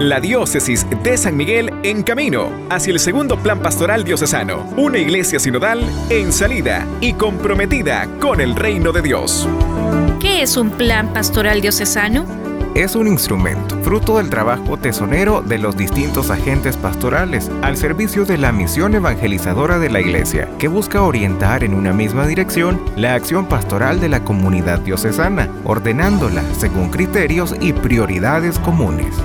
La diócesis de San Miguel en camino hacia el segundo plan pastoral diocesano. Una iglesia sinodal en salida y comprometida con el reino de Dios. ¿Qué es un plan pastoral diocesano? es un instrumento, fruto del trabajo tesonero de los distintos agentes pastorales, al servicio de la misión evangelizadora de la Iglesia, que busca orientar en una misma dirección la acción pastoral de la comunidad diocesana, ordenándola según criterios y prioridades comunes.